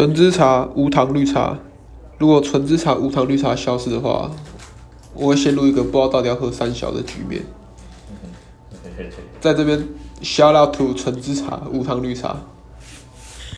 纯芝茶无糖绿茶，如果纯芝茶无糖绿茶消失的话，我会陷入一个不知道到底要喝三小的局面。在这边 shout out to 纯芝茶无糖绿茶。